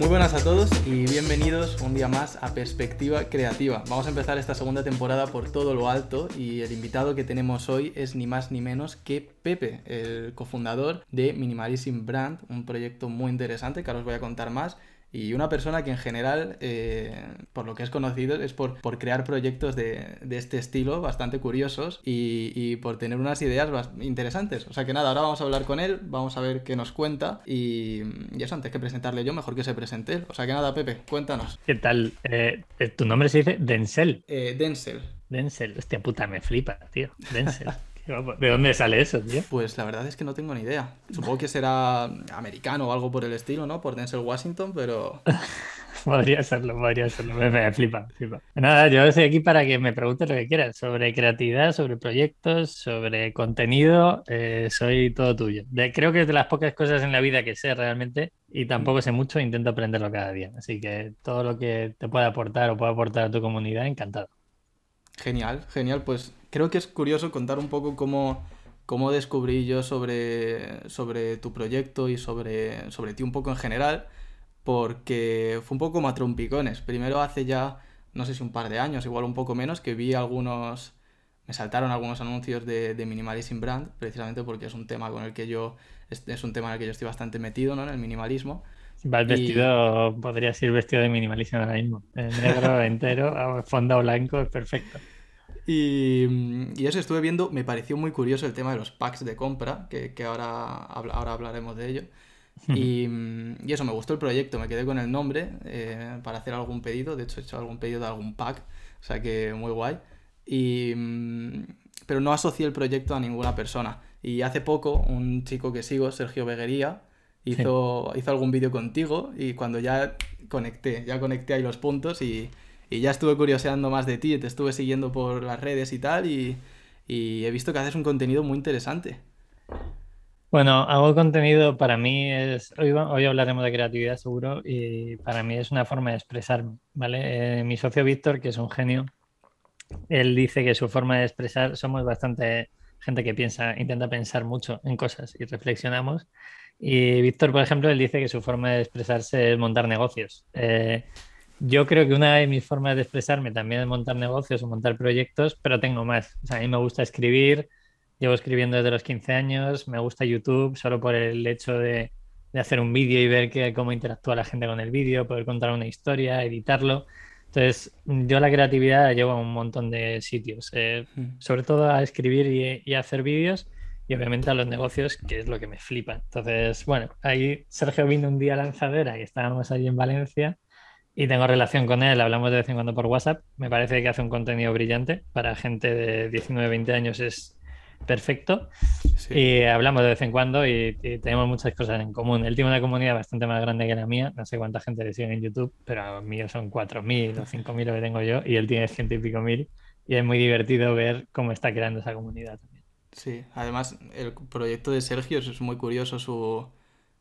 Muy buenas a todos y bienvenidos un día más a Perspectiva Creativa. Vamos a empezar esta segunda temporada por todo lo alto y el invitado que tenemos hoy es ni más ni menos que Pepe, el cofundador de Minimalism Brand, un proyecto muy interesante que ahora os voy a contar más y una persona que en general, eh, por lo que es conocido, es por, por crear proyectos de, de, este estilo bastante curiosos y, y, por tener unas ideas interesantes. O sea que nada, ahora vamos a hablar con él, vamos a ver qué nos cuenta y, y eso antes que presentarle yo, mejor que se presente él. O sea que nada, Pepe, cuéntanos. ¿Qué tal? Eh, ¿Tu nombre se dice Denzel? Eh, Denzel. Denzel, hostia puta, me flipa, tío. Denzel. ¿De dónde sale eso, tío? Pues la verdad es que no tengo ni idea. Supongo que será americano o algo por el estilo, ¿no? Por Denzel Washington, pero... podría serlo, podría serlo. Me, me flipa, flipa. Nada, yo estoy aquí para que me preguntes lo que quieras sobre creatividad, sobre proyectos, sobre contenido. Eh, soy todo tuyo. De, creo que es de las pocas cosas en la vida que sé realmente y tampoco sé mucho, intento aprenderlo cada día. Así que todo lo que te pueda aportar o pueda aportar a tu comunidad, encantado. Genial, genial. Pues creo que es curioso contar un poco cómo, cómo descubrí yo sobre, sobre tu proyecto y sobre, sobre ti un poco en general, porque fue un poco como a trompicones. Primero hace ya, no sé si un par de años, igual un poco menos, que vi algunos, me saltaron algunos anuncios de, de Minimalism Brand, precisamente porque es un tema con el que yo, es, es un tema en el que yo estoy bastante metido, ¿no? En el minimalismo. Vas vestido, y... podrías ir vestido de minimalismo ahora mismo. Negro entero, fondo blanco, es perfecto. Y, y, eso estuve viendo, me pareció muy curioso el tema de los packs de compra, que, que ahora, ahora hablaremos de ello. Y, y, eso, me gustó el proyecto, me quedé con el nombre eh, para hacer algún pedido, de hecho he hecho algún pedido de algún pack, o sea que muy guay. Y, pero no asocié el proyecto a ninguna persona. Y hace poco un chico que sigo, Sergio Beguería, hizo, sí. hizo algún vídeo contigo y cuando ya conecté, ya conecté ahí los puntos y, y, ya estuve curioseando más de ti, te estuve siguiendo por las redes y tal y, he visto que haces un contenido muy interesante. Bueno, hago contenido para mí es, hoy, hoy hablaremos de creatividad seguro y para mí es una forma de expresarme, ¿vale? Eh, mi socio Víctor, que es un genio, él dice que su forma de expresar, somos bastante gente que piensa, intenta pensar mucho en cosas y reflexionamos y Víctor, por ejemplo, él dice que su forma de expresarse es montar negocios. Eh, yo creo que una de mis formas de expresarme también es montar negocios o montar proyectos, pero tengo más. O sea, a mí me gusta escribir, llevo escribiendo desde los 15 años, me gusta YouTube solo por el hecho de, de hacer un vídeo y ver que, cómo interactúa la gente con el vídeo, poder contar una historia, editarlo. Entonces, yo la creatividad la llevo a un montón de sitios, eh, sobre todo a escribir y, y a hacer vídeos y obviamente a los negocios, que es lo que me flipa. Entonces, bueno, ahí Sergio vino un día a Lanzadera y estábamos allí en Valencia y tengo relación con él, hablamos de vez en cuando por WhatsApp. Me parece que hace un contenido brillante para gente de 19, 20 años, es perfecto. Sí. Y hablamos de vez en cuando y, y, tenemos muchas cosas en común. Él tiene una comunidad bastante más grande que la mía, no sé cuánta gente le sigue en YouTube, pero mío son 4.000 o 5.000 lo que tengo yo y él tiene ciento y pico mil y es muy divertido ver cómo está creando esa comunidad también. Sí, además el proyecto de Sergio es muy curioso su,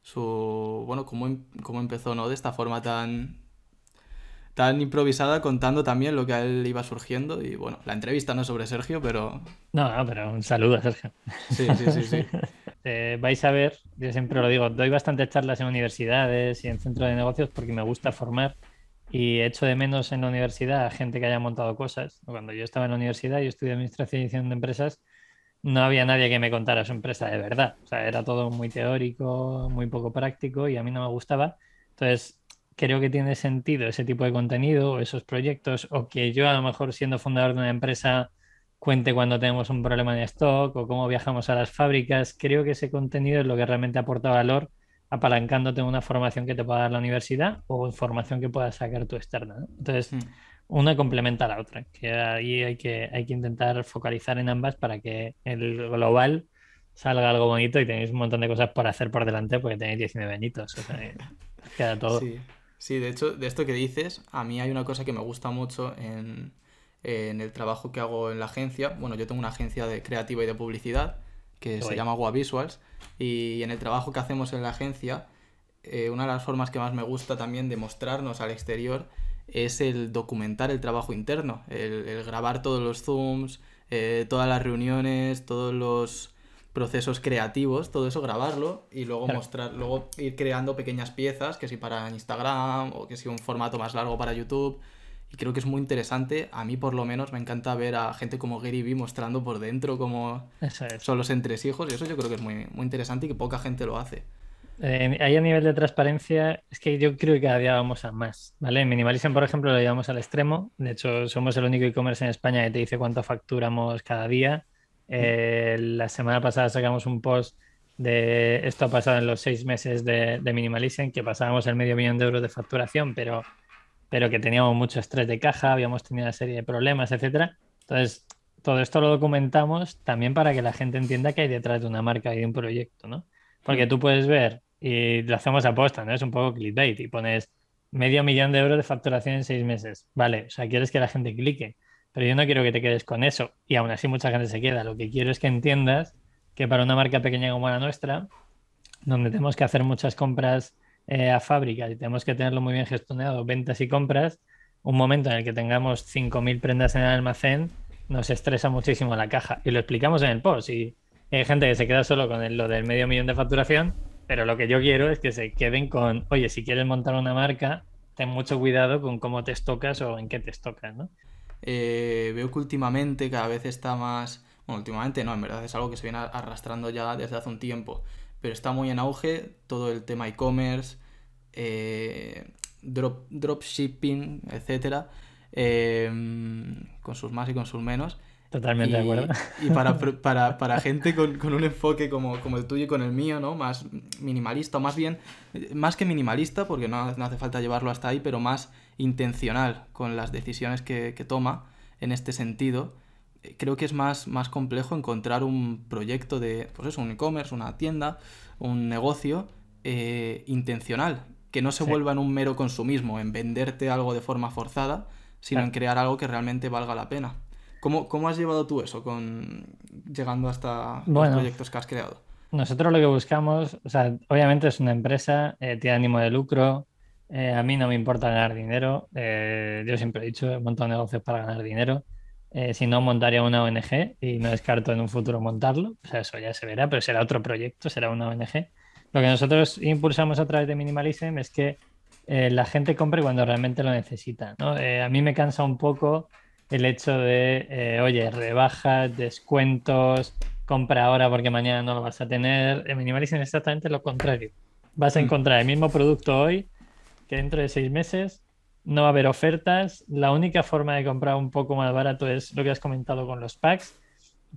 su bueno, cómo, cómo empezó, ¿no? De esta forma tan, tan improvisada contando también lo que a él iba surgiendo y bueno, la entrevista no es sobre Sergio, pero... No, no, pero un saludo a Sergio. Sí, sí, sí, sí. eh, vais a ver, yo siempre lo digo, doy bastantes charlas en universidades y en centros de negocios porque me gusta formar y echo de menos en la universidad a gente que haya montado cosas. Cuando yo estaba en la universidad, yo estudié Administración y Edición de Empresas, no había nadie que me contara su empresa de verdad. O sea, era todo muy teórico, muy poco práctico y a mí no me gustaba. Entonces, creo que tiene sentido ese tipo de contenido, esos proyectos, o que yo a lo mejor siendo fundador de una empresa cuente cuando tenemos un problema de stock o cómo viajamos a las fábricas. Creo que ese contenido es lo que realmente aporta valor apalancándote en una formación que te pueda dar la universidad o información que puedas sacar tú externa. ¿no? Entonces, mm una complementa a la otra, que ahí hay que, hay que intentar focalizar en ambas para que el global salga algo bonito y tenéis un montón de cosas por hacer por delante porque tenéis 19 añitos, o sea, queda todo. Sí. Sí, de hecho, de esto que dices, a mí hay una cosa que me gusta mucho en, en el trabajo que hago en la agencia. Bueno, yo tengo una agencia de creativa y de publicidad que Oye. se llama Gua Visuals y en el trabajo que hacemos en la agencia, eh, una de las formas que más me gusta también de mostrarnos al exterior es el documentar el trabajo interno, el, el grabar todos los zooms, eh, todas las reuniones, todos los procesos creativos, todo eso grabarlo y luego mostrar, luego ir creando pequeñas piezas, que si para Instagram o que si un formato más largo para YouTube. Y creo que es muy interesante. A mí, por lo menos, me encanta ver a gente como Gary Vee mostrando por dentro cómo son los entresijos. Y eso yo creo que es muy, muy interesante y que poca gente lo hace. Eh, ahí a nivel de transparencia, es que yo creo que cada día vamos a más, ¿vale? En Minimalism, por ejemplo, lo llevamos al extremo. De hecho, somos el único e-commerce en España que te dice cuánto facturamos cada día. Eh, la semana pasada sacamos un post de esto ha pasado en los seis meses de, de Minimalism, que pasábamos el medio millón de euros de facturación, pero, pero que teníamos mucho estrés de caja, habíamos tenido una serie de problemas, etcétera. Entonces, todo esto lo documentamos también para que la gente entienda que hay detrás de una marca y de un proyecto, ¿no? Porque tú puedes ver, y lo hacemos a posta, ¿no? Es un poco clickbait, y pones medio millón de euros de facturación en seis meses. Vale, o sea, quieres que la gente clique pero yo no quiero que te quedes con eso y aún así mucha gente se queda. Lo que quiero es que entiendas que para una marca pequeña como la nuestra, donde tenemos que hacer muchas compras eh, a fábrica y tenemos que tenerlo muy bien gestionado, ventas y compras, un momento en el que tengamos 5.000 prendas en el almacén nos estresa muchísimo la caja. Y lo explicamos en el post. Y hay gente que se queda solo con lo del medio millón de facturación, pero lo que yo quiero es que se queden con, oye, si quieres montar una marca, ten mucho cuidado con cómo te estocas o en qué te estocas, ¿no? Eh, veo que últimamente cada vez está más... Bueno, últimamente no, en verdad es algo que se viene arrastrando ya desde hace un tiempo, pero está muy en auge todo el tema e-commerce, eh, drop, dropshipping, etc. Em, con sus más y con sus menos. Totalmente de acuerdo. Y para, para, gente con, con, un enfoque como, como, el tuyo y con el mío, ¿no? Más minimalista, o más bien, más que minimalista, porque no, no hace falta llevarlo hasta ahí, pero más intencional con las decisiones que, toma en este sentido, eh, creo que es más, más complejo encontrar un proyecto de, pues eso, un e-commerce, una tienda, un negocio eh, intencional, que no se vuelva en un mero consumismo, en venderte algo de forma forzada, sino en crear algo que realmente valga la pena. ¿Cómo, ¿Cómo, has llevado tú eso con llegando hasta los proyectos que has creado? Nosotros lo que buscamos, o sea, obviamente es una empresa, eh, tiene ánimo de lucro, eh, a mí no me importa ganar dinero. Eh, yo siempre he dicho, he montado negocios para ganar dinero. Eh, si no, montaría una ONG y no descarto en un futuro montarlo. O sea, eso ya se verá, pero será otro proyecto, será una ONG. Lo que nosotros impulsamos a través de Minimalism es que la gente compre cuando realmente lo necesita. a mí me cansa un poco el hecho de, oye, rebajas, descuentos, compra ahora porque mañana no lo vas a tener. En Minimalism es exactamente lo contrario. Vas a mm. encontrar el mismo producto hoy que dentro de seis meses no va a haber ofertas. La única forma de comprar un poco más barato es lo que has comentado con los packs,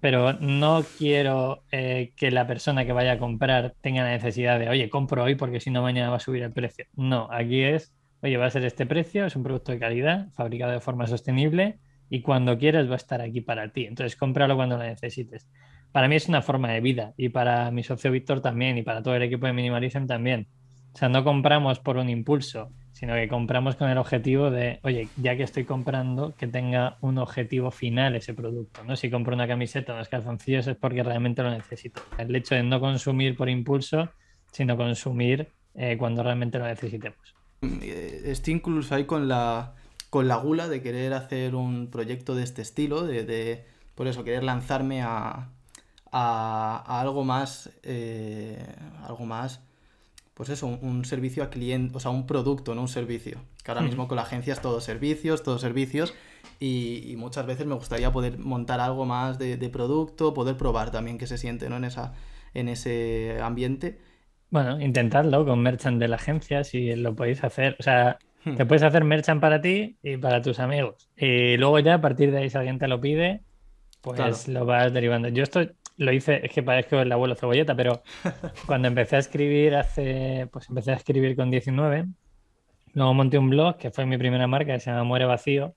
pero no quiero eh, que la persona que vaya a comprar tenga la necesidad de, oye, compro hoy porque si no mañana va a subir el precio. No, aquí es, oye, va a ser este precio, es un producto de calidad, fabricado de forma sostenible y cuando quieras va a estar aquí para ti. Entonces, cómpralo cuando lo necesites. Para mí es una forma de vida y para mi socio Víctor también y para todo el equipo de Minimalism también. O sea, no compramos por un impulso, sino que compramos con el objetivo de, oye, ya que estoy comprando, que tenga un objetivo final ese producto. ¿no? Si compro una camiseta o unos calzoncillos es porque realmente lo necesito. El hecho de no consumir por impulso, sino consumir eh, cuando realmente lo necesitemos. Eh, estoy incluso ahí con la, con la gula de querer hacer un proyecto de este estilo, de, por eso, querer lanzarme a, a, algo más, eh, algo más pues eso, un, servicio a cliente, o sea, un producto, no un servicio. Que ahora mismo con la agencia es todo servicios, todos servicios, y, muchas veces me gustaría poder montar algo más de, producto, poder probar también qué se siente ¿no? en, esa, en ese ambiente. Bueno, intentadlo con merchant de la agencia, si lo podéis hacer. O sea, hmm. te puedes hacer merchant para ti y para tus amigos. Y luego ya a partir de ahí, si alguien te lo pide, pues lo vas derivando. Yo estoy, lo hice, es que parezco el abuelo cebolleta, pero cuando empecé a escribir hace, pues empecé a escribir con 19, luego monté un blog que fue mi primera marca, que se llama Muere Vacío,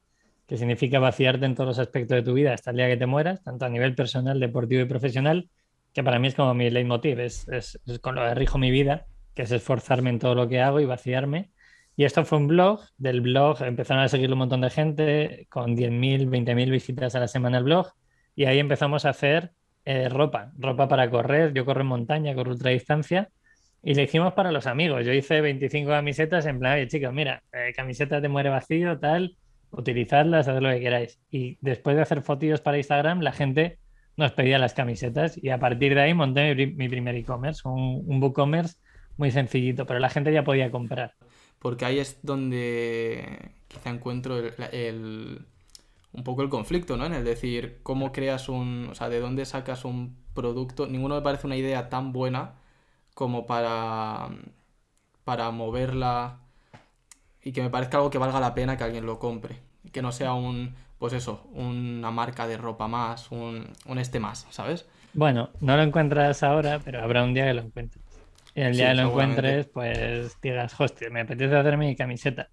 que significa vaciarte en todos los aspectos de tu vida hasta el día que te mueras, tanto a nivel personal, deportivo y profesional, que para mí es como mi leitmotiv, es, es, con lo que rijo mi vida, que es esforzarme en todo lo que hago y vaciarme. Y esto fue un blog, del blog empezaron a seguirlo un montón de gente, con 10.000, 20.000 visitas a la semana el blog, y ahí empezamos a hacer eh, ropa, ropa para correr. Yo corro en montaña, corro ultradistancia. Y le hicimos para los amigos. Yo hice 25 camisetas en plan, oye chicos, mira, eh, camiseta de muere vacío, tal, utilizadlas, haced lo que queráis. Y después de hacer fotillos para Instagram, la gente nos pedía las camisetas y a partir de ahí monté mi, primer e-commerce, un, un WooCommerce muy sencillito, pero la gente ya podía comprar. Porque ahí es donde quizá encuentro el, un poco el conflicto, ¿no? En el decir, ¿cómo creas un... o sea, de dónde sacas un producto? Ninguno me parece una idea tan buena como para, para moverla y que me parezca algo que valga la pena que alguien lo compre. Que no sea un, pues eso, una marca de ropa más, un, un este más, ¿sabes? Bueno, no lo encuentras ahora, pero habrá un día que lo encuentres. Y el día que lo encuentres, pues digas, hostia, me apetece hacer mi camiseta.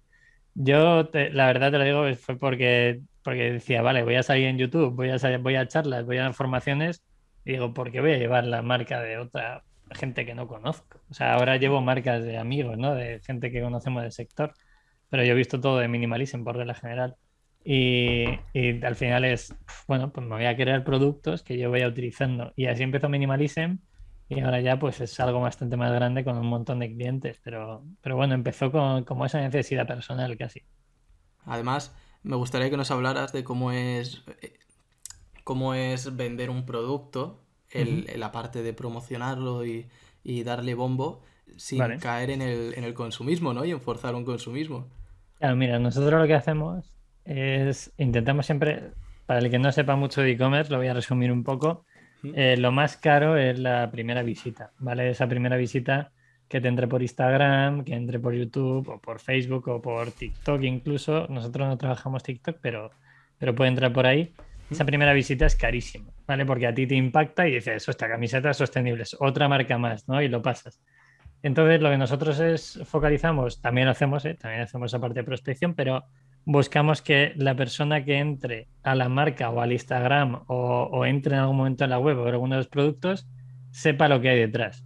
Yo, la verdad te lo digo, fue porque, porque decía, vale, voy a salir en YouTube, voy a, voy a charlas, voy a formaciones. Y digo, ¿por qué voy a llevar la marca de otra gente que no conozco? O sea, ahora llevo marcas de amigos, ¿no? De gente que conocemos del sector. Pero yo he visto todo de Minimalism por regla general. Y, y, al final es, bueno, pues me voy a crear productos que yo vaya utilizando. Y así empezó Minimalism y ahora ya pues es algo bastante más grande con un montón de clientes, pero, pero bueno, empezó con como esa necesidad personal casi. Además, me gustaría que nos hablaras de cómo es cómo es vender un producto, el, la parte de promocionarlo y, darle bombo sin caer en el, en el consumismo, ¿no? Y en forzar un consumismo. Claro, mira, nosotros lo que hacemos es intentamos siempre, para el que no sepa mucho de e-commerce, lo voy a resumir un poco, eh, lo más caro es la primera visita, ¿vale? Esa primera visita que te entre por Instagram, que entre por YouTube o por Facebook o por TikTok incluso. Nosotros no trabajamos TikTok, pero, pero puede entrar por ahí. Esa primera visita es carísima, ¿vale? Porque a ti te impacta y dices, esta camiseta es sostenible, es otra marca más, ¿no? Y lo pasas. Entonces, lo que nosotros es focalizamos, también hacemos, ¿eh? también hacemos esa parte de prospección, pero buscamos que la persona que entre a la marca o al Instagram o, entre en algún momento en la web o en alguno de los productos sepa lo que hay detrás.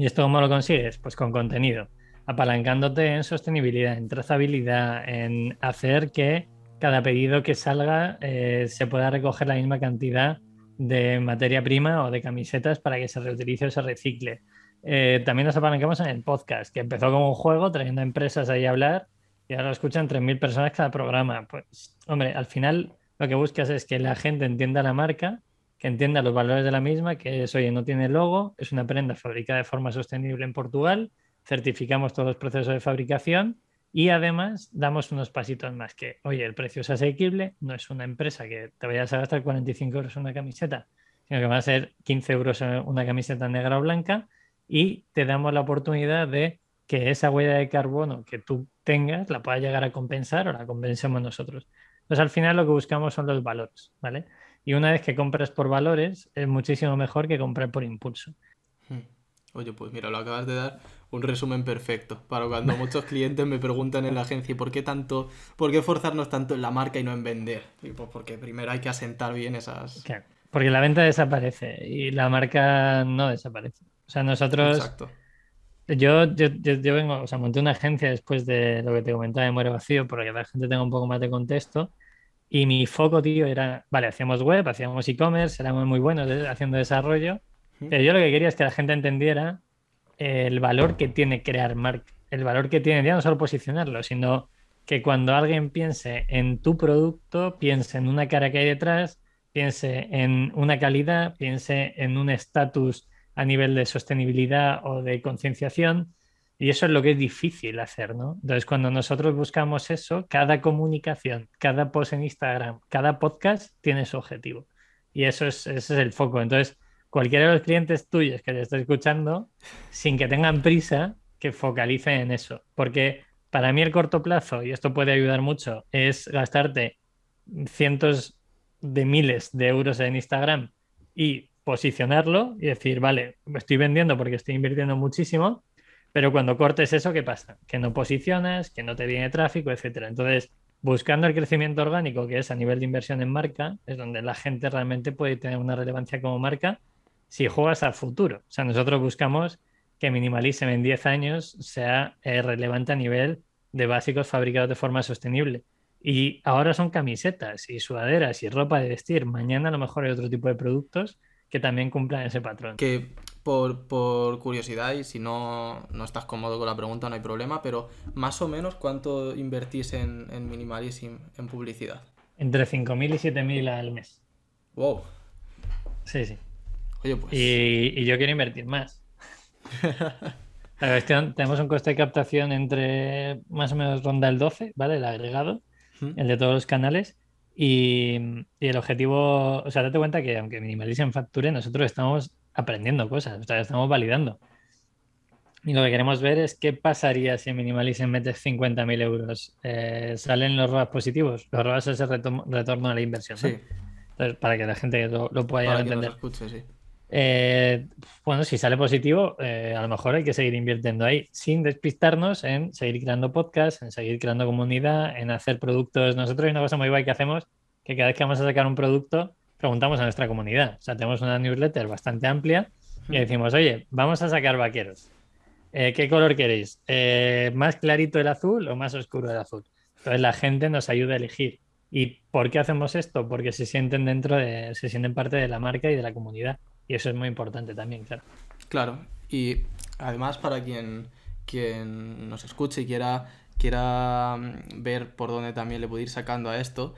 ¿Y esto cómo lo consigues? Pues con contenido, apalancándote en sostenibilidad, en trazabilidad, en hacer que cada pedido que salga eh, se pueda recoger la misma cantidad de materia prima o de camisetas para que se reutilice o se recicle. Eh, también nos apalancamos en el podcast, que empezó como un juego, trayendo empresas ahí a hablar y ahora lo escuchan 3.000 personas cada programa. Pues, hombre, al final lo que buscas es que la gente entienda la marca, que entienda los valores de la misma, que es, oye, no tiene logo, es una prenda fabricada de forma sostenible en Portugal, certificamos todos los procesos de fabricación y además damos unos pasitos más que, oye, el precio es asequible, no es una empresa que te vayas a gastar 45 euros en una camiseta, sino que va a ser 15 euros en una camiseta negra o blanca y te damos la oportunidad de que esa huella de carbono que tú tengas la pueda llegar a compensar o la compensemos nosotros. Entonces, al final lo que buscamos son los valores, ¿vale? Y una vez que compras por valores, es muchísimo mejor que comprar por impulso. Hmm. Oye, pues mira, lo acabas de dar un resumen perfecto para cuando muchos clientes me preguntan en la agencia ¿por qué tanto, por qué forzarnos tanto en la marca y no en vender? Y pues porque primero hay que asentar bien esas. Claro, porque la venta desaparece y la marca no desaparece. O sea, nosotros Exacto. Yo, yo, yo, vengo, o sea, monté una agencia después de lo que te comentaba de Muere Vacío, para que la gente tenga un poco más de contexto. Y mi foco, tío, era, vale, hacíamos web, hacíamos e-commerce, éramos muy buenos haciendo desarrollo, pero yo lo que quería es que la gente entendiera el valor que tiene crear marca, el valor que tiene, ya no solo posicionarlo, sino que cuando alguien piense en tu producto, piense en una cara que hay detrás, piense en una calidad, piense en un estatus a nivel de sostenibilidad o de concienciación. Y eso es lo que es difícil hacer, ¿no? Entonces, cuando nosotros buscamos eso, cada comunicación, cada post en Instagram, cada podcast tiene su objetivo. Y eso es, ese es el foco. Entonces, cualquiera de los clientes tuyos que te esté escuchando, sin que tengan prisa, que focalicen en eso. Porque para mí el corto plazo, y esto puede ayudar mucho, es gastarte cientos de miles de euros en Instagram y posicionarlo y decir, vale, me estoy vendiendo porque estoy invirtiendo muchísimo, pero cuando cortes eso, ¿qué pasa? Que no posicionas, que no te viene tráfico, etcétera. Entonces, buscando el crecimiento orgánico, que es a nivel de inversión en marca, es donde la gente realmente puede tener una relevancia como marca si juegas al futuro. O sea, nosotros buscamos que Minimalism en 10 años sea eh, relevante a nivel de básicos fabricados de forma sostenible. Y ahora son camisetas y sudaderas y ropa de vestir. Mañana a lo mejor hay otro tipo de productos que también cumplan ese patrón. Por, por curiosidad, y si no, no, estás cómodo con la pregunta, no hay problema, pero más o menos cuánto invertís en, en Minimalism en publicidad? Entre 5.000 y 7.000 al mes. Wow. Sí, sí. Oye, pues. Y, yo quiero invertir más. La cuestión, tenemos un coste de captación entre más o menos ronda el 12, ¿vale? El agregado, el de todos los canales. Y, el objetivo, o sea, date cuenta que aunque Minimalism facture, nosotros estamos aprendiendo cosas, o sea, estamos validando. Y lo que queremos ver es qué pasaría si en Minimalism metes 50.000 euros. Eh, ¿Salen los ROAS positivos? Los ROAS es el retorno a la inversión. Sí. para que la gente lo, pueda entender. Eh, bueno, si sale positivo, eh, a lo mejor hay que seguir invirtiendo ahí, sin despistarnos en seguir creando podcasts, en seguir creando comunidad, en hacer productos. Nosotros hay una cosa muy guay que hacemos, que cada vez que vamos a sacar un producto, preguntamos a nuestra comunidad. O sea, tenemos una newsletter bastante amplia y decimos, oye, vamos a sacar vaqueros. Eh, ¿Qué color queréis? ¿Más clarito el azul o más oscuro el azul? Entonces la gente nos ayuda a elegir. ¿Y por qué hacemos esto? Porque se sienten dentro de, se sienten parte de la marca y de la comunidad. Y eso es muy importante también, claro. Claro, y además para quien, quien nos escuche y quiera, quiera mm, ver por dónde también le puede ir sacando a esto,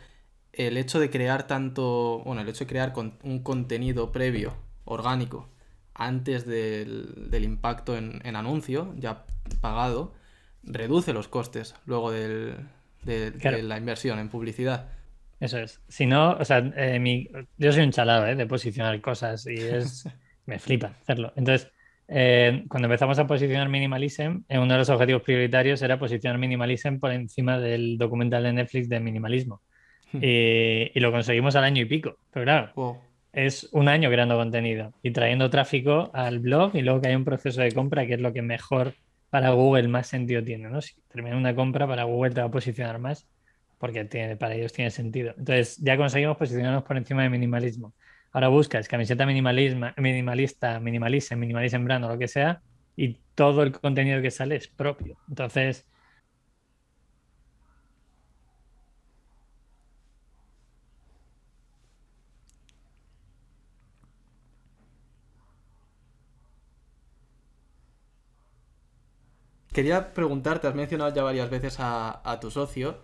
el hecho de crear tanto, bueno, el hecho de crear un contenido previo, orgánico, antes del, impacto en, anuncio, ya pagado, reduce los costes luego de la inversión en publicidad. Eso es. Si no, o sea, eh, yo soy un chalado ¿eh? de posicionar cosas y es. me flipa hacerlo. Entonces, eh, cuando empezamos a posicionar Minimalism, uno de los objetivos prioritarios era posicionar Minimalism por encima del documental de Netflix de minimalismo. Hmm. y, lo conseguimos al año y pico. Pero claro, es un año creando contenido y trayendo tráfico al blog y luego que hay un proceso de compra que es lo que mejor para Google más sentido tiene. ¿no? Si termina una compra, para Google te va a posicionar más porque tiene, para ellos tiene sentido. Entonces, ya conseguimos posicionarnos por encima de minimalismo. Ahora buscas camiseta minimalismo, minimalista, minimalism, minimalism brand o lo que sea, y todo el contenido que sale es propio. Entonces, Quería preguntarte, has mencionado ya varias veces a, a tu socio,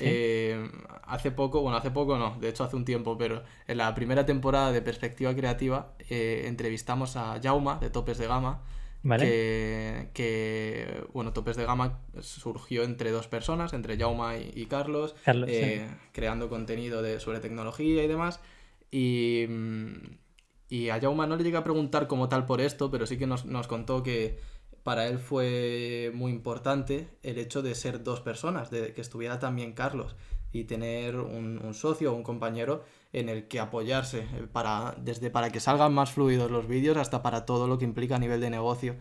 eh, hace poco, bueno, hace poco no, de hecho hace un tiempo, pero en la primera temporada de Perspectiva Creativa eh, entrevistamos a Jauma de Topes de Gama. Que, bueno, Topes de Gama surgió entre dos personas, entre Jauma y, Carlos, eh, creando contenido de, sobre tecnología y demás. Y, y a Jauma no le llegué a preguntar como tal por esto, pero sí que nos, nos contó que, para él fue muy importante el hecho de ser dos personas, de que estuviera también Carlos y tener un, socio o un compañero en el que apoyarse, eh, para, desde para que salgan más fluidos los vídeos hasta para todo lo que implica a nivel de negocio.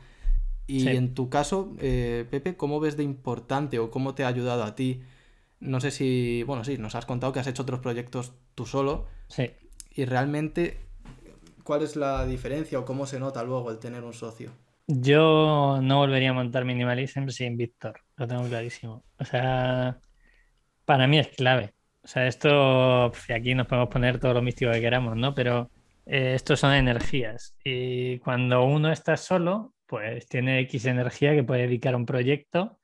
Y en tu caso, eh, Pepe, ¿cómo ves de importante o cómo te ha ayudado a ti? No sé si, bueno, sí, nos has contado que has hecho otros proyectos tú solo. Sí. Y realmente, ¿cuál es la diferencia o cómo se nota luego el tener un socio? Yo no volvería a montar Minimalism sin Víctor, lo tengo clarísimo. O sea, para mí es clave. O sea, esto, aquí nos podemos poner todo lo místico que queramos, ¿no? Pero eh, son energías. Y cuando uno está solo, pues tiene X energía que puede dedicar a un proyecto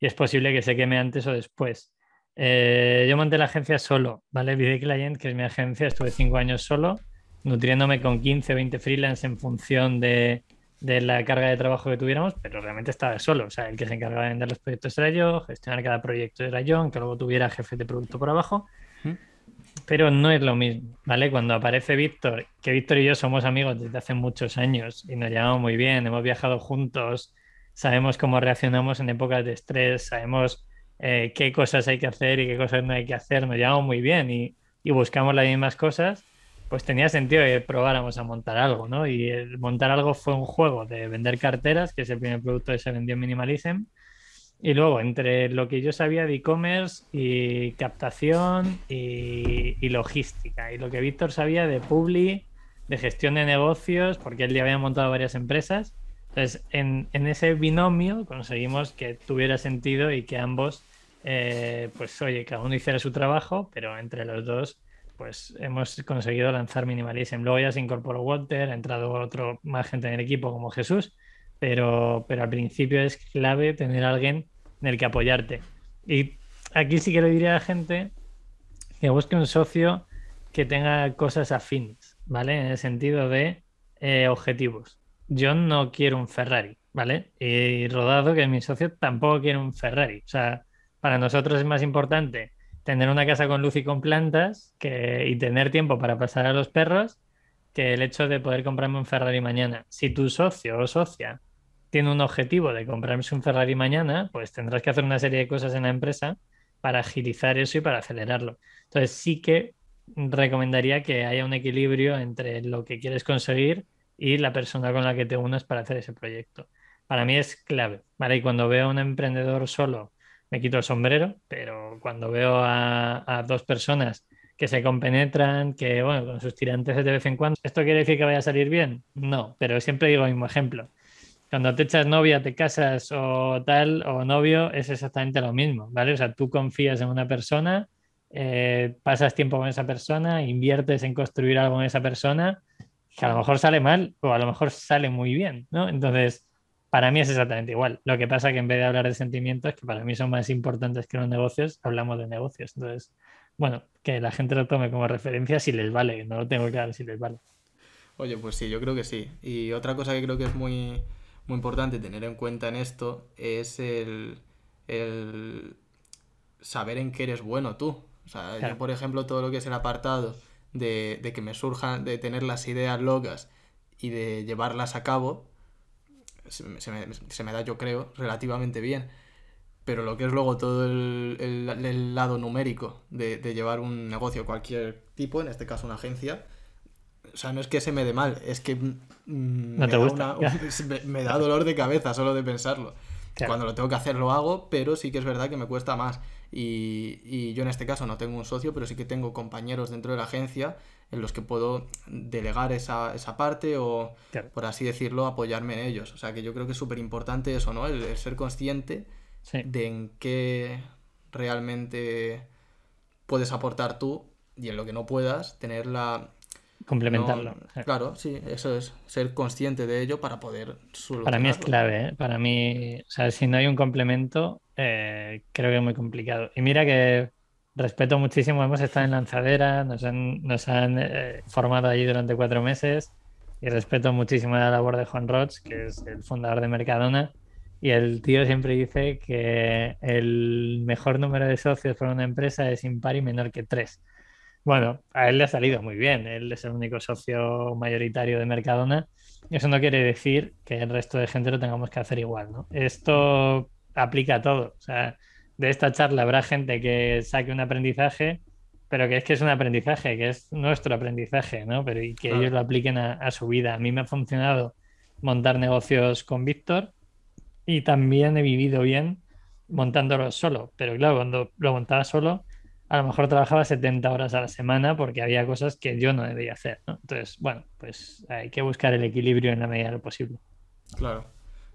y es posible que se queme antes o después. Eh, yo monté la agencia solo, ¿vale? Vide Client, que es mi agencia, estuve cinco años solo, nutriéndome con 15 o 20 freelance en función de, de la carga de trabajo que tuviéramos, pero realmente estaba solo. O sea, el que se encargaba de vender los proyectos era yo, gestionar cada proyecto era yo, aunque luego tuviera jefe de producto por abajo. Pero no es lo mismo, ¿vale? Cuando aparece Víctor, que Víctor y yo somos amigos desde hace muchos años y nos llevamos muy bien, hemos viajado juntos, sabemos cómo reaccionamos en épocas de estrés, sabemos eh, qué cosas hay que hacer y qué cosas no hay que hacer, nos llevamos muy bien y, y buscamos las mismas cosas pues tenía sentido que probáramos a montar algo, ¿no? Y el montar algo fue un juego de vender carteras, que es el primer producto que se vendió en Minimalism. Y luego, entre lo que yo sabía de e-commerce y captación y, logística, y lo que Víctor sabía de Publi, de gestión de negocios, porque él ya había montado varias empresas. Entonces, en, ese binomio conseguimos que tuviera sentido y que ambos, eh, pues oye, cada uno hiciera su trabajo, pero entre los dos pues hemos conseguido lanzar Minimalism. Luego ya se incorporó Walter, ha entrado otro más gente en el equipo como Jesús, pero, pero al principio es clave tener alguien en el que apoyarte. Y aquí sí que le diría a la gente que busque un socio que tenga cosas afines, ¿vale? En el sentido de eh, objetivos. Yo no quiero un Ferrari, ¿vale? Y Rodado, que es mi socio, tampoco quiere un Ferrari. O sea, para nosotros es más importante tener una casa con luz y con plantas que, y tener tiempo para pasar a los perros que el hecho de poder comprarme un Ferrari mañana. Si tu socio o socia tiene un objetivo de comprarse un Ferrari mañana, pues tendrás que hacer una serie de cosas en la empresa para agilizar eso y para acelerarlo. Entonces sí que recomendaría que haya un equilibrio entre lo que quieres conseguir y la persona con la que te unas para hacer ese proyecto. Para mí es clave, ¿vale? Y cuando veo a un emprendedor solo, me quito el sombrero, pero cuando veo a, dos personas que se compenetran, que, bueno, con sus tirantes de vez en cuando, ¿esto quiere decir que vaya a salir bien? No, pero siempre digo el mismo ejemplo. Cuando te echas novia, te casas o tal, o novio, es exactamente lo mismo, ¿vale? O sea, tú confías en una persona, eh, pasas tiempo con esa persona, inviertes en construir algo con esa persona, que a lo mejor sale mal o a lo mejor sale muy bien, ¿no? Entonces, para mí es exactamente igual. Lo que pasa que en vez de hablar de sentimientos, que para mí son más importantes que los negocios, hablamos de negocios. Entonces, bueno, que la gente lo tome como referencia si les vale, no lo tengo claro si les vale. Oye, pues sí, yo creo que sí. Y otra cosa que creo que es muy, muy importante tener en cuenta en esto es el, el saber en qué eres bueno tú. O sea, yo, por ejemplo, todo lo que es el apartado de, de, que me surjan, de tener las ideas locas y de llevarlas a cabo, se, me, da, yo creo, relativamente bien. Pero lo que es luego todo el, el, lado numérico de, de, llevar un negocio cualquier tipo, en este caso una agencia, o sea, no es que se me dé mal, es que mm, me, Da me, da dolor de cabeza solo de pensarlo. Cuando lo tengo que hacer lo hago, pero sí que es verdad que me cuesta más. Y, yo en este caso no tengo un socio, pero sí que tengo compañeros dentro de la agencia en los que puedo delegar esa, parte o, por así decirlo, apoyarme en ellos. O sea que yo creo que es súper importante eso, ¿no? El, ser consciente de en qué realmente puedes aportar tú y en lo que no puedas, tener la, complementarlo. claro, sí, eso es, ser consciente de ello para poder Para mí es clave, ¿eh? para mí, o sea, si no hay un complemento, eh, creo que es muy complicado. Y mira que respeto muchísimo, hemos estado en Lanzadera, nos han, nos han eh, formado allí durante cuatro meses y respeto muchísimo la labor de Juan Roch, que es el fundador de Mercadona. Y el tío siempre dice que el mejor número de socios para una empresa es impar y menor que tres. Bueno, a él le ha salido muy bien. Él es el único socio mayoritario de Mercadona. Eso no quiere decir que el resto de gente lo tengamos que hacer igual, ¿no? Esto aplica a todo. O sea, de esta charla habrá gente que saque un aprendizaje, pero que es que es un aprendizaje, que es nuestro aprendizaje, ¿no? Pero y que ellos lo apliquen a, su vida. A mí me ha funcionado montar negocios con Víctor y también he vivido bien montándolo solo. Pero claro, cuando lo montaba solo a lo mejor trabajaba 70 horas a la semana porque había cosas que yo no debía hacer. ¿no? Entonces, bueno, pues hay que buscar el equilibrio en la medida de lo posible. Claro,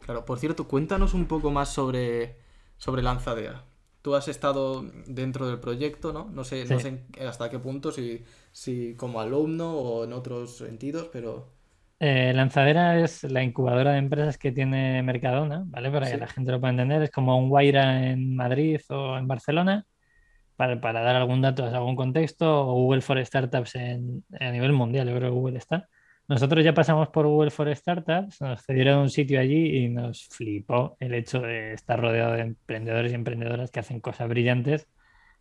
claro. Por cierto, cuéntanos un poco más sobre, sobre Lanzadera. Tú has estado dentro del proyecto, ¿no? No sé, no sé hasta qué punto, si, si como alumno o en otros sentidos, pero... Eh, Lanzadera es la incubadora de empresas que tiene Mercadona, ¿vale? Para que la gente lo pueda entender. Es como un Guaira en Madrid o en Barcelona para, dar algún dato, algún contexto, Google for Startups en, a nivel mundial, yo creo que Google está. Nosotros ya pasamos por Google for Startups, nos cedieron un sitio allí y nos flipó el hecho de estar rodeado de emprendedores y emprendedoras que hacen cosas brillantes.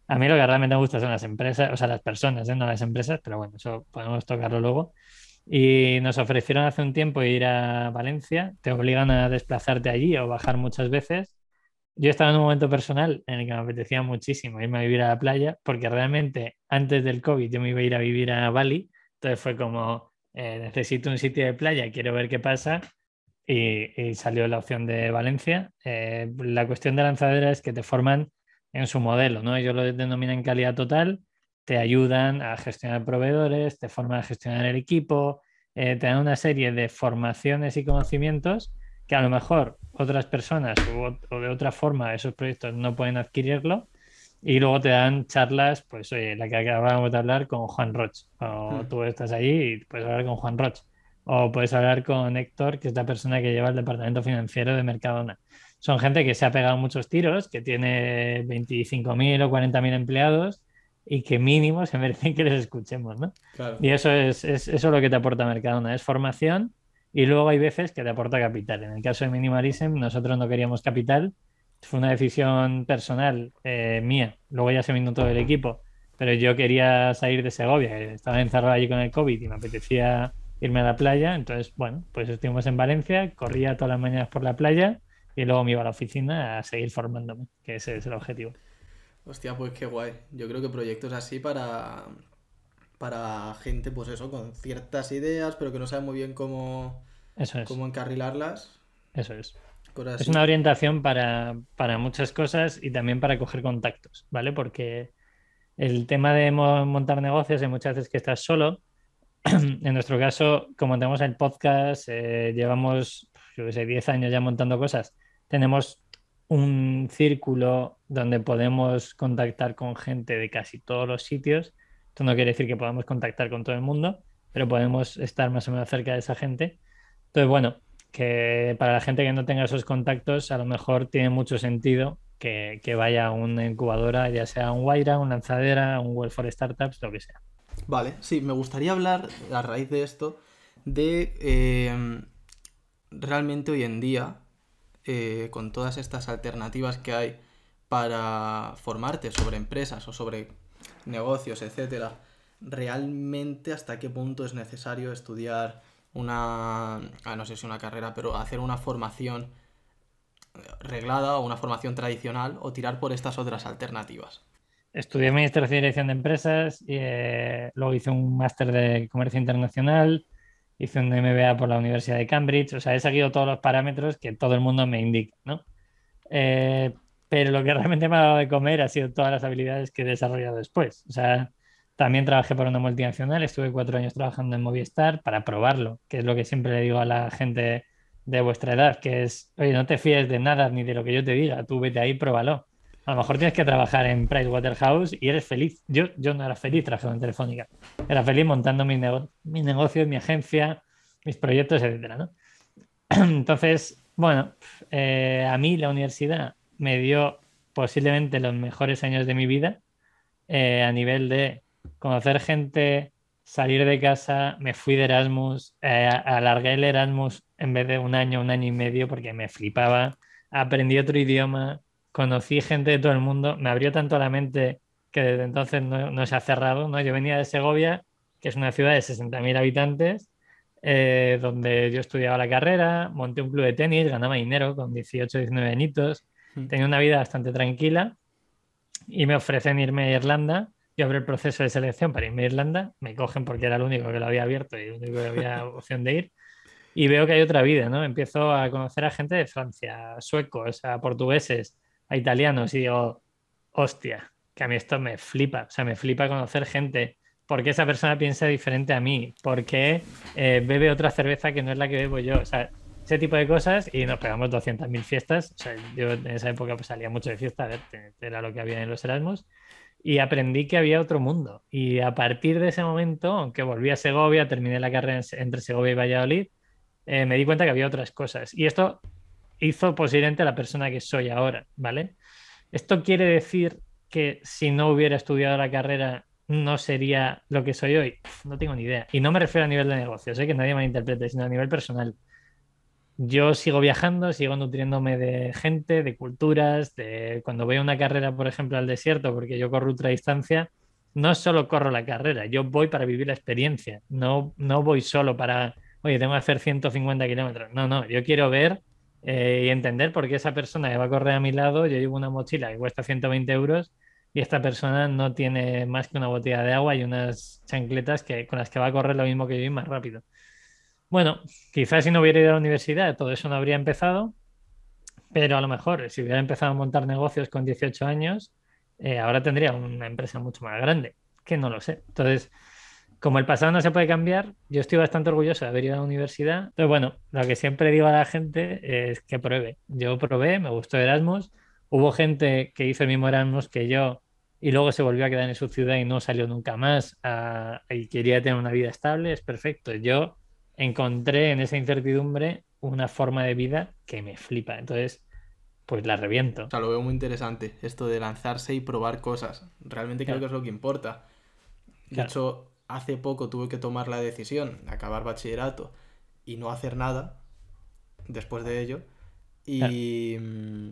A mí lo que realmente me gusta son las empresas, o sea, las personas, ¿eh? no las empresas, pero bueno, eso podemos tocarlo luego. Y nos ofrecieron hace un tiempo ir a Valencia, te obligan a desplazarte allí o bajar muchas veces yo estaba en un momento personal en el que me apetecía muchísimo irme a vivir a la playa, porque realmente antes del COVID yo me iba a ir a vivir a Bali, entonces fue como, eh, necesito un sitio de playa, quiero ver qué pasa, y, salió la opción de Valencia. Eh, la cuestión de lanzadera es que te forman en su modelo, ¿no? Ellos lo denominan calidad total, te ayudan a gestionar proveedores, te forman a gestionar el equipo, eh, te dan una serie de formaciones y conocimientos que a lo mejor otras personas o, de otra forma esos proyectos no pueden adquirirlo y luego te dan charlas, pues oye, la que acabamos de hablar con Juan Roch, o hmm. tú estás allí y puedes hablar con Juan Roch, o puedes hablar con Héctor, que es la persona que lleva el departamento financiero de Mercadona. Son gente que se ha pegado muchos tiros, que tiene 25.000 o 40.000 empleados y que mínimo se merecen que les escuchemos, ¿no? Y eso es, es, eso lo que te aporta Mercadona, es formación y luego hay veces que te aporta capital. En el caso de Minimalism, nosotros no queríamos capital, fue una decisión personal eh, mía, luego ya se vino todo el equipo, pero yo quería salir de Segovia, estaba encerrado allí con el COVID y me apetecía irme a la playa, entonces, bueno, pues estuvimos en Valencia, corría todas las mañanas por la playa y luego me iba a la oficina a seguir formándome, que ese es el objetivo. Hostia, pues qué guay. Yo creo que proyectos así para, para gente, pues eso, con ciertas ideas, pero que no sabe muy bien cómo, cómo encarrilarlas. Eso es. Es una orientación para, para, muchas cosas y también para coger contactos, ¿vale? Porque el tema de montar negocios hay muchas veces que estás solo. en nuestro caso, como tenemos el podcast, eh, llevamos, yo que sé, 10 años ya montando cosas, tenemos un círculo donde podemos contactar con gente de casi todos los sitios. Esto no quiere decir que podamos contactar con todo el mundo, pero podemos estar más o menos cerca de esa gente. Entonces, bueno, que para la gente que no tenga esos contactos, a lo mejor tiene mucho sentido que, vaya a una incubadora, ya sea un Waira, una lanzadera, un Well for Startups, lo que sea. Vale, sí, me gustaría hablar a raíz de esto de eh, realmente hoy en día eh, con todas estas alternativas que hay para formarte sobre empresas o sobre negocios, etcétera, realmente hasta qué punto es necesario estudiar una, ah, no sé si una carrera, pero hacer una formación reglada o una formación tradicional o tirar por estas otras alternativas. Estudié Administración y Dirección de Empresas, y, eh, luego hice un máster de Comercio Internacional, hice un MBA por la Universidad de Cambridge, o sea, he seguido todos los parámetros que todo el mundo me indica, ¿no? Eh, pero lo que realmente me ha dado de comer ha sido todas las habilidades que he desarrollado después. O sea, también trabajé por una multinacional, estuve cuatro años trabajando en Movistar para probarlo, que es lo que siempre le digo a la gente de vuestra edad, que es, oye, no te fíes de nada ni de lo que yo te diga, tú vete ahí, pruébalo. A lo mejor tienes que trabajar en Pricewaterhouse y eres feliz. Yo, yo no era feliz trabajando en Telefónica. Era feliz montando mi, mi negocio, mi agencia, mis proyectos, etcétera, ¿no? Entonces, bueno, eh, a mí la universidad me dio posiblemente los mejores años de mi vida eh, a nivel de conocer gente, salir de casa, me fui de Erasmus, eh, alargué el Erasmus en vez de un año, un año y medio porque me flipaba, aprendí otro idioma, conocí gente de todo el mundo, me abrió tanto la mente que desde entonces no, se ha cerrado. ¿no? Yo venía de Segovia, que es una ciudad de 60.000 habitantes, eh, donde yo estudiaba la carrera, monté un club de tenis, ganaba dinero con 18, 19 añitos, mm. tenía una vida bastante tranquila y me ofrecen irme a Irlanda. Yo abrí el proceso de selección para irme a Irlanda, me cogen porque era el único que lo había abierto y el único que había opción de ir. Y veo que hay otra vida, ¿no? Empiezo a conocer a gente de Francia, suecos, a portugueses, a italianos y digo, hostia, que a mí esto me flipa, o sea, me flipa conocer gente, porque esa persona piensa diferente a mí, porque eh, bebe otra cerveza que no es la que bebo yo, o sea, ese tipo de cosas y nos pegamos 200.000 fiestas, o sea, yo en esa época pues salía mucho de fiesta, era lo que había en los Erasmus, y aprendí que había otro mundo. Y a partir de ese momento, aunque volví a Segovia, terminé la carrera entre Segovia y Valladolid, eh, me di cuenta que había otras cosas. Y esto hizo posiblemente la persona que soy ahora, ¿vale? Esto quiere decir que si no hubiera estudiado la carrera no sería lo que soy hoy. No tengo ni idea. Y no me refiero a nivel de negocio, sé que nadie me interprete, sino a nivel personal. Yo sigo viajando, sigo nutriéndome de gente, de culturas, cuando voy a una carrera, por ejemplo, al desierto, porque yo corro ultra distancia, no solo corro la carrera, yo voy para vivir la experiencia. No, no voy solo para, oye, tengo que hacer 150 kilómetros. No, no, yo quiero ver eh, y entender por qué esa persona que va a correr a mi lado, yo llevo una mochila que cuesta 120 euros y esta persona no tiene más que una botella de agua y unas chancletas que, con las que va a correr lo mismo que yo y más rápido. Bueno, quizás si no hubiera ido a la universidad todo eso no habría empezado, pero a lo mejor si hubiera empezado a montar negocios con 18 años, eh, ahora tendría una empresa mucho más grande, que no lo sé. Entonces, como el pasado no se puede cambiar, yo estoy bastante orgulloso de haber ido a la universidad. Entonces, bueno, lo que siempre digo a la gente es que pruebe. Yo probé, me gustó Erasmus. Hubo gente que hizo el mismo Erasmus que yo y luego se volvió a quedar en su ciudad y no salió nunca más y quería tener una vida estable. Es perfecto. Yo encontré en esa incertidumbre una forma de vida que me flipa. Entonces, pues la reviento. O sea, lo veo muy interesante, esto de lanzarse y probar cosas. Realmente creo Claro. que es lo que importa. De Claro. hecho, hace poco tuve que tomar la decisión de acabar bachillerato y no hacer nada después de ello. Y, mm,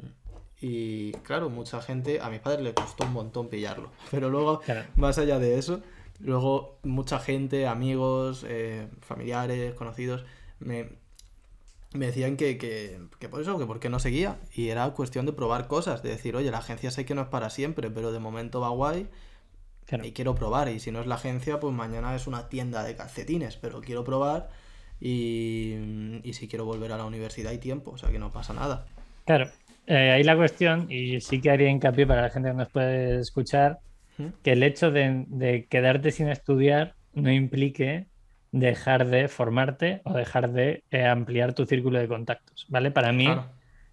y claro, mucha gente, a mis padres le costó un montón pillarlo. Pero luego, Claro. más allá de eso, luego mucha gente, amigos, eh, familiares, conocidos, me, me decían que, que, que por eso, que por qué no seguía. Y era cuestión de probar cosas, de decir, oye, la agencia sé que no es para siempre, pero de momento va guay Claro. y quiero probar. Y si no es la agencia, pues mañana es una tienda de calcetines, pero quiero probar. Y, y si quiero volver a la universidad hay tiempo, o sea que no pasa nada. Claro, eh, ahí la cuestión, y sí que haría hincapié para la gente que nos puede escuchar. Que el hecho de, de quedarte sin estudiar no implique dejar de formarte o dejar de eh, ampliar tu círculo de contactos, ¿vale? Para mí Claro.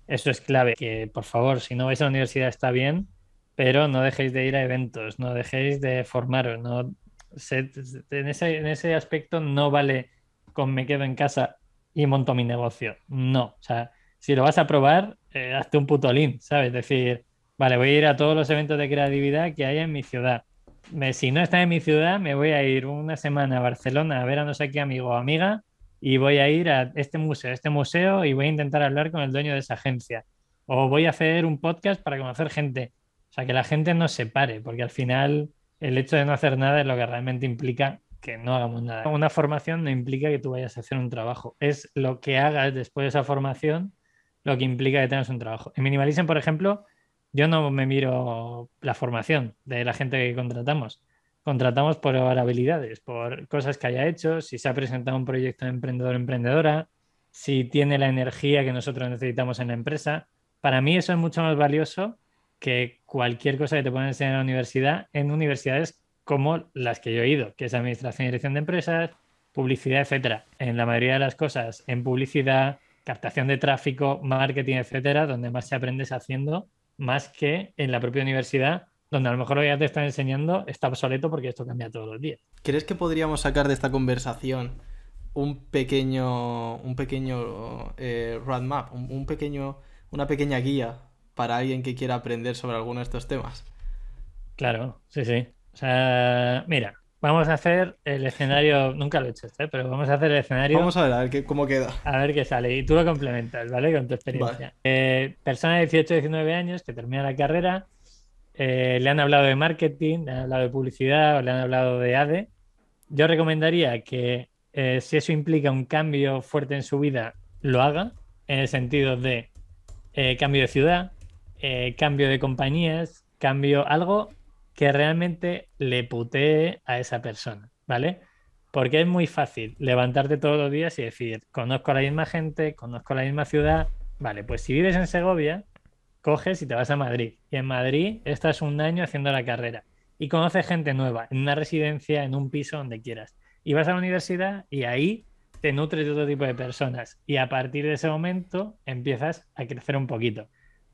eso es clave, que por favor, si no vais a la universidad está bien, pero no dejéis de ir a eventos, no dejéis de formaros, no se- en ese, en ese aspecto no vale con me quedo en casa y monto mi negocio. No, o sea, si lo vas a probar, eh, hazte un puto link, ¿sabes? Es decir, vale, voy a ir a todos los eventos de creatividad que hay en mi ciudad. Me- si no está en mi ciudad, me voy a ir una semana a Barcelona a ver a no sé qué amigo o amiga y voy a ir a este museo, a este museo y voy a intentar hablar con el dueño de esa agencia. O voy a hacer un podcast para conocer gente. O sea, que la gente no se pare, porque al final el hecho de no hacer nada es lo que realmente implica que no hagamos nada. Una formación no implica que tú vayas a hacer un trabajo. Es lo que hagas después de esa formación lo que implica que tengas un trabajo. En Minimalism, por ejemplo, yo no me miro la formación de la gente que contratamos. Contratamos por habilidades, por cosas que haya hecho, si se ha presentado un proyecto de emprendedor emprendedora, si tiene la energía que nosotros necesitamos en la empresa. Para mí eso es mucho más valioso que cualquier cosa que te puedan enseñar en la universidad, en universidades como las que yo he ido, que es Administración y Dirección de Empresas, publicidad, etcétera. En la mayoría de las cosas, en publicidad, captación de tráfico, marketing, etcétera, donde más se aprende es haciendo, más que en la propia universidad, donde a lo mejor lo que ya te están enseñando está obsoleto porque esto cambia todos los días. ¿Crees que podríamos sacar de esta conversación un pequeño, un pequeño eh, roadmap, un, un pequeño, una pequeña guía para alguien que quiera aprender sobre alguno de estos temas? Claro, sí, sí. O sea, mira, vamos a hacer el escenario, nunca lo he hecho, ¿eh? pero vamos a hacer el escenario. Vamos a ver, a ver qué- cómo queda. A ver qué sale. Y tú lo complementas, ¿vale? Con tu experiencia. Eh, persona de 18, 19 años que termina la carrera, eh, le han hablado de marketing, le han hablado de publicidad o le han hablado de ADE. Yo recomendaría que eh, si eso implica un cambio fuerte en su vida, lo haga, en el sentido de eh, cambio de ciudad, cambio de compañías, cambio algo que realmente le putee a esa persona, ¿vale? Porque es muy fácil levantarte todos los días y decir, conozco a la misma gente, conozco la misma ciudad. Vale, pues si vives en Segovia, coges y te vas a Madrid. Y en Madrid estás un año haciendo la carrera. Y conoces gente nueva, en una residencia, en un piso, donde quieras. Y vas a la universidad y ahí te nutres de otro tipo de personas. Y a partir de ese momento empiezas a crecer un poquito.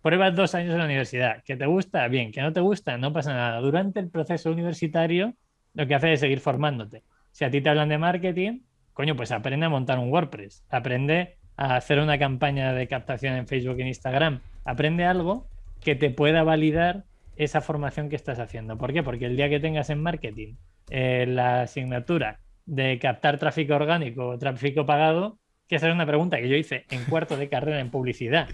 Pruebas dos años en la universidad. ¿Que te gusta? Bien. ¿Que no te gusta? No pasa nada. Durante el proceso universitario, lo que haces es seguir formándote. Si a ti te hablan de marketing, coño, pues aprende a montar un WordPress, aprende a hacer una campaña de captación en Facebook e Instagram, aprende algo que te pueda validar esa formación que estás haciendo. ¿Por qué? Porque el día que tengas en marketing eh, la asignatura de captar tráfico orgánico o tráfico pagado, que esa es una pregunta que yo hice en cuarto de carrera en publicidad.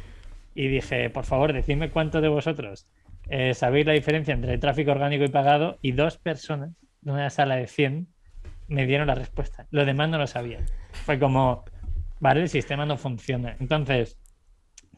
Y dije, por favor, decidme cuántos de vosotros eh, sabéis la diferencia entre tráfico orgánico y pagado. Y dos personas de una sala de 100 me dieron la respuesta. Los demás no lo sabían. Fue como, vale, el sistema no funciona. Entonces,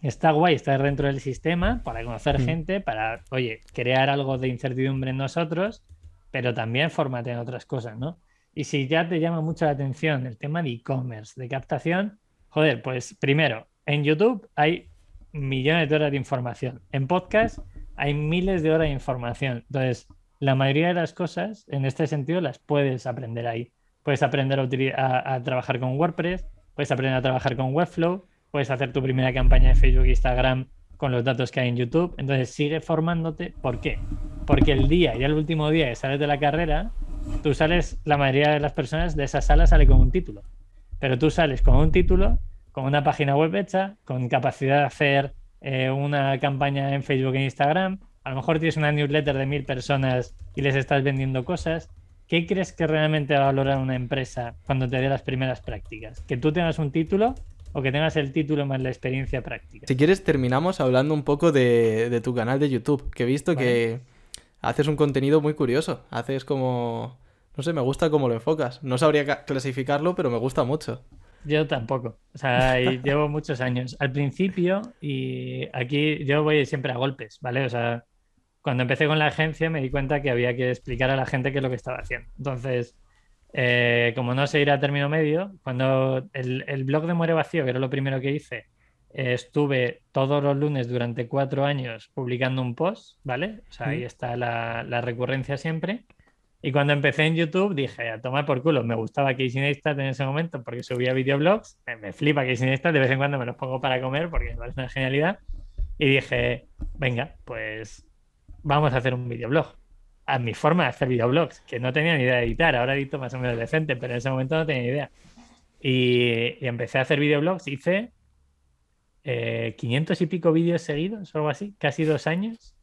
está guay estar dentro del sistema para conocer Mm. gente, para, oye, crear algo de incertidumbre en nosotros, pero también fórmate en otras cosas, ¿no? Y si ya te llama mucho la atención el tema de e-commerce, de captación, joder, pues primero, en YouTube hay millones de horas de información. En podcast hay miles de horas de información. Entonces, la mayoría de las cosas, en este sentido, las puedes aprender ahí. Puedes aprender a, trabajar con WordPress, puedes aprender a trabajar con Webflow, puedes hacer tu primera campaña de Facebook e Instagram con los datos que hay en YouTube. Entonces, sigue formándote. ¿Por qué? Porque el día, ya el último día que sales de la carrera, tú sales, la mayoría de las personas de esa sala sale con un título. Pero tú sales con un título, con una página web hecha, con capacidad de hacer eh, una campaña en Facebook e Instagram, a lo mejor tienes una newsletter de mil personas y les estás vendiendo cosas. ¿Qué crees que realmente va a valorar una empresa cuando te dé las primeras prácticas? ¿Que tú tengas un título o que tengas el título más la experiencia práctica? Si quieres, terminamos hablando un poco de, tu canal de YouTube, que he visto que haces un contenido muy curioso. Haces como... No sé, me gusta cómo lo enfocas. No sabría clasificarlo, pero me gusta mucho. Yo tampoco. O sea, llevo muchos años. Al principio, y aquí yo voy siempre a golpes, ¿vale? O sea, cuando empecé con la agencia me di cuenta que había que explicar a la gente qué es lo que estaba haciendo. Entonces, eh, como no sé ir a término medio, cuando el, blog de Muere Vacío, que era lo primero que hice, estuve todos los lunes durante cuatro años publicando un post, ¿vale? O sea, ahí está la, la recurrencia siempre. Y cuando empecé en YouTube dije, a tomar por culo, me gustaba Casey Neistat en ese momento porque subía videoblogs, me, flipa Casey Neistat, de vez en cuando me los pongo para comer porque me parece una genialidad. Y dije, venga, pues vamos a hacer un videoblog. A mi forma de hacer videoblogs, que no tenía ni idea de editar, ahora edito más o menos decente, pero en ese momento no tenía ni idea. Y, empecé a hacer videoblogs, hice 500 eh, y pico vídeos seguidos algo así, casi dos años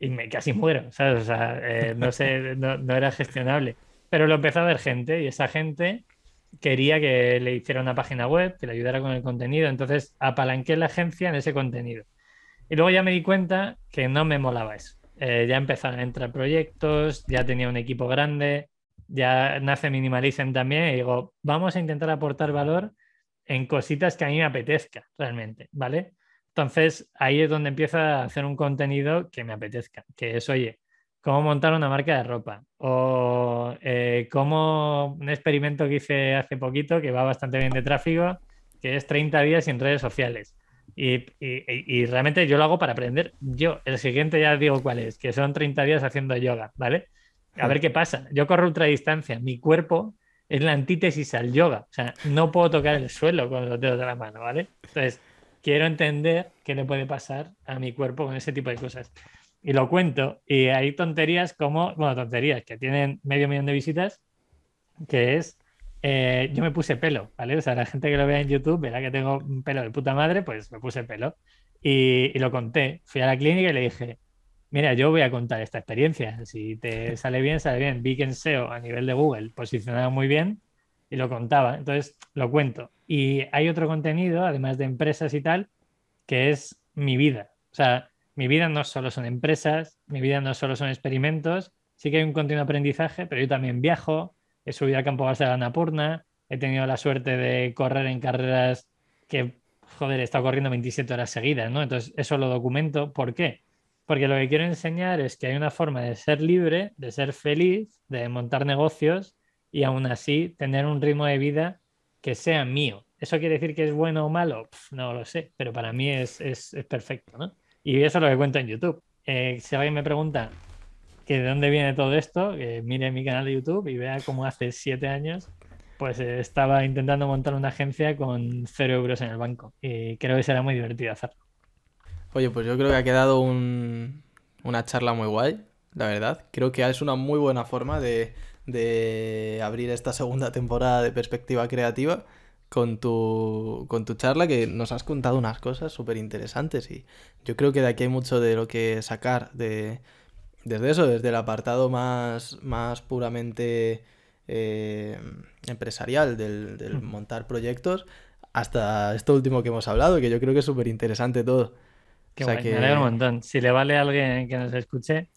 y me casi muero, ¿sabes? O sea, eh, no sé, no, era gestionable. Pero lo empezó a ver gente y esa gente quería que le hiciera una página web, que le ayudara con el contenido. Entonces apalanqué la agencia en ese contenido. Y luego ya me di cuenta que no me molaba eso. Eh, ya empezaron a entrar proyectos, ya tenía un equipo grande, ya nace Minimalism también y digo, vamos a intentar aportar valor en cositas que a mí me apetezca realmente, ¿vale? Entonces ahí es donde empieza a hacer un contenido que me apetezca, que es, oye, cómo montar una marca de ropa o eh, cómo un experimento que hice hace poquito que va bastante bien de tráfico, que es 30 días sin redes sociales. Y, y, realmente yo lo hago para aprender yo. El siguiente ya digo cuál es, que son 30 días haciendo yoga, ¿vale? A ver qué pasa. Yo corro ultradistancia, mi cuerpo es la antítesis al yoga. O sea, no puedo tocar el suelo con los dedos de la mano, ¿vale? Entonces, quiero entender qué le puede pasar a mi cuerpo con ese tipo de cosas. Y lo cuento, y hay tonterías como, bueno, tonterías que tienen medio millón de visitas, que es, eh, yo me puse pelo, ¿vale? O sea, la gente que lo vea en YouTube verá que tengo un pelo de puta madre, pues me puse pelo. Y, y lo conté, fui a la clínica y le dije, mira, yo voy a contar esta experiencia, si te sale bien, sale bien. Vi que en SEO a nivel de Google posicionaba muy bien y lo contaba, entonces lo cuento. Y hay otro contenido, además de empresas y tal, que es mi vida. O sea, mi vida no solo son empresas, mi vida no solo son experimentos, sí que hay un continuo aprendizaje, pero yo también viajo, he subido al campo base de la Napurna, he tenido la suerte de correr en carreras que, joder, he estado corriendo 27 horas seguidas, ¿no? Entonces, eso lo documento. ¿Por qué? Porque lo que quiero enseñar es que hay una forma de ser libre, de ser feliz, de montar negocios y aún así tener un ritmo de vida que sea mío. ¿Eso quiere decir que es bueno o malo? no lo sé, pero para mí es, es, perfecto, ¿no? Y eso es lo que cuento en YouTube. Eh, si alguien me pregunta que de dónde viene todo esto, que mire mi canal de YouTube y vea cómo hace siete años, pues eh, estaba intentando montar una agencia con cero euros en el banco. Y creo que será muy divertido hacerlo. Oye, pues yo creo que ha quedado una charla muy guay, la verdad. Creo que es una muy buena forma de, de abrir esta segunda temporada de Perspectiva Creativa con tu, con tu charla que nos has contado unas cosas súper interesantes y yo creo que de aquí hay mucho de lo que sacar de, desde eso, desde el apartado más, más puramente eh, empresarial del, montar proyectos hasta esto último que hemos hablado, que yo creo que es súper interesante todo. Me alegro un montón. Si le vale a alguien que nos escuche,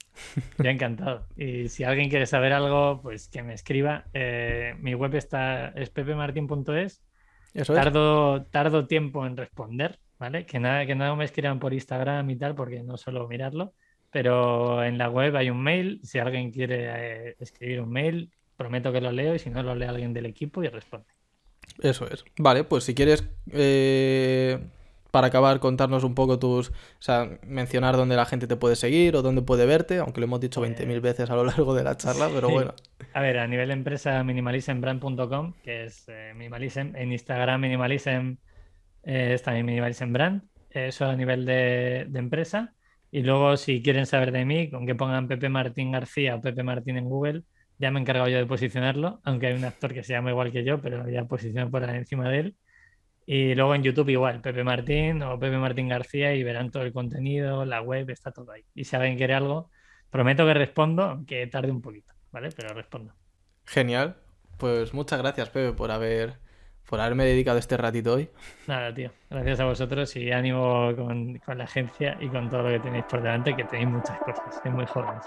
yo encantado. Y si alguien quiere saber algo, pues que me escriba. Eh, mi web está es pepemartin.es. Tardo, tardo tiempo en responder, ¿vale? Que nada, que nada me escriban por Instagram y tal, porque no suelo mirarlo. Pero en la web hay un mail. Si alguien quiere eh, escribir un mail, prometo que lo leo y si no, lo lee alguien del equipo y responde. Eso es. Vale, pues si quieres eh, para acabar, contarnos un poco tus. O sea, mencionar dónde la gente te puede seguir o dónde puede verte, aunque lo hemos dicho 20.000 pues veces a lo largo de la charla, pero bueno. A ver, a nivel empresa, minimalismbrand.com, que es eh, minimalism. En Instagram, minimalism eh, es también minimalismbrand. Eso a nivel de, empresa. Y luego, si quieren saber de mí, con que pongan Pepe Martín García o Pepe Martín en Google, ya me he encargado yo de posicionarlo, aunque hay un actor que se llama igual que yo, pero ya posiciono por encima de él. Y luego en YouTube igual, Pepe Martín o Pepe Martín García y verán todo el contenido, la web, está todo ahí. Y si alguien quiere algo, prometo que respondo, aunque tarde un poquito, ¿vale? Pero respondo. Genial. Pues muchas gracias, Pepe, por haber por haberme dedicado este ratito hoy. Nada, tío. Gracias a vosotros y ánimo con, con la agencia y con todo lo que tenéis por delante, que tenéis muchas cosas. Es muy jóvenes.